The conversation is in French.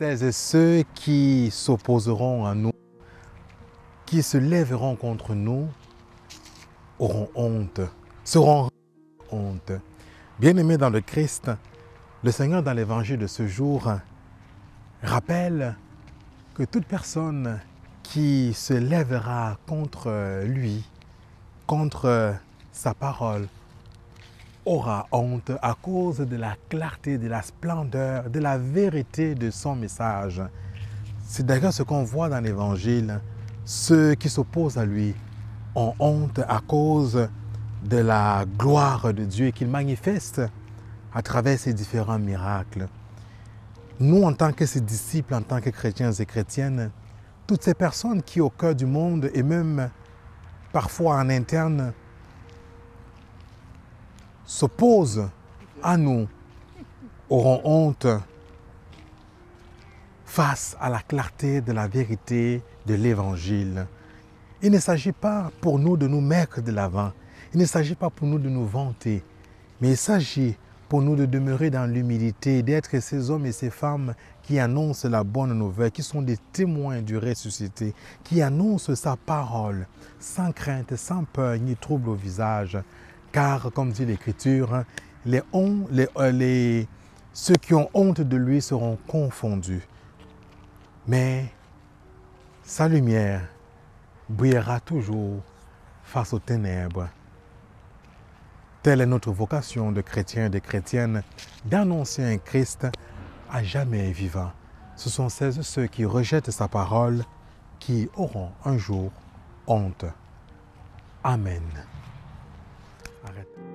Celles et ceux qui s'opposeront à nous, qui se lèveront contre nous, auront honte, seront honte. Bien-aimés dans le Christ, le Seigneur dans l'évangile de ce jour rappelle que toute personne qui se lèvera contre lui, contre sa parole, aura honte à cause de la clarté, de la splendeur, de la vérité de son message. C'est d'ailleurs ce qu'on voit dans l'Évangile. Ceux qui s'opposent à lui ont honte à cause de la gloire de Dieu qu'il manifeste à travers ses différents miracles. Nous, en tant que ses disciples, en tant que chrétiens et chrétiennes, toutes ces personnes qui, au cœur du monde et même parfois en interne, s'opposent à nous auront honte face à la clarté de la vérité de l'Évangile. Il ne s'agit pas pour nous de nous mettre de l'avant, il ne s'agit pas pour nous de nous vanter, mais il s'agit pour nous de demeurer dans l'humilité, d'être ces hommes et ces femmes qui annoncent la bonne nouvelle, qui sont des témoins du ressuscité, qui annoncent sa parole sans crainte, sans peur ni trouble au visage, car, comme dit l'Écriture, les, les, les, ceux qui ont honte de lui seront confondus. Mais sa lumière brillera toujours face aux ténèbres. Telle est notre vocation de chrétiens et de chrétiennes, d'annoncer un Christ à jamais vivant. Ce sont ceux qui rejettent sa parole qui auront un jour honte. Amen. Yeah.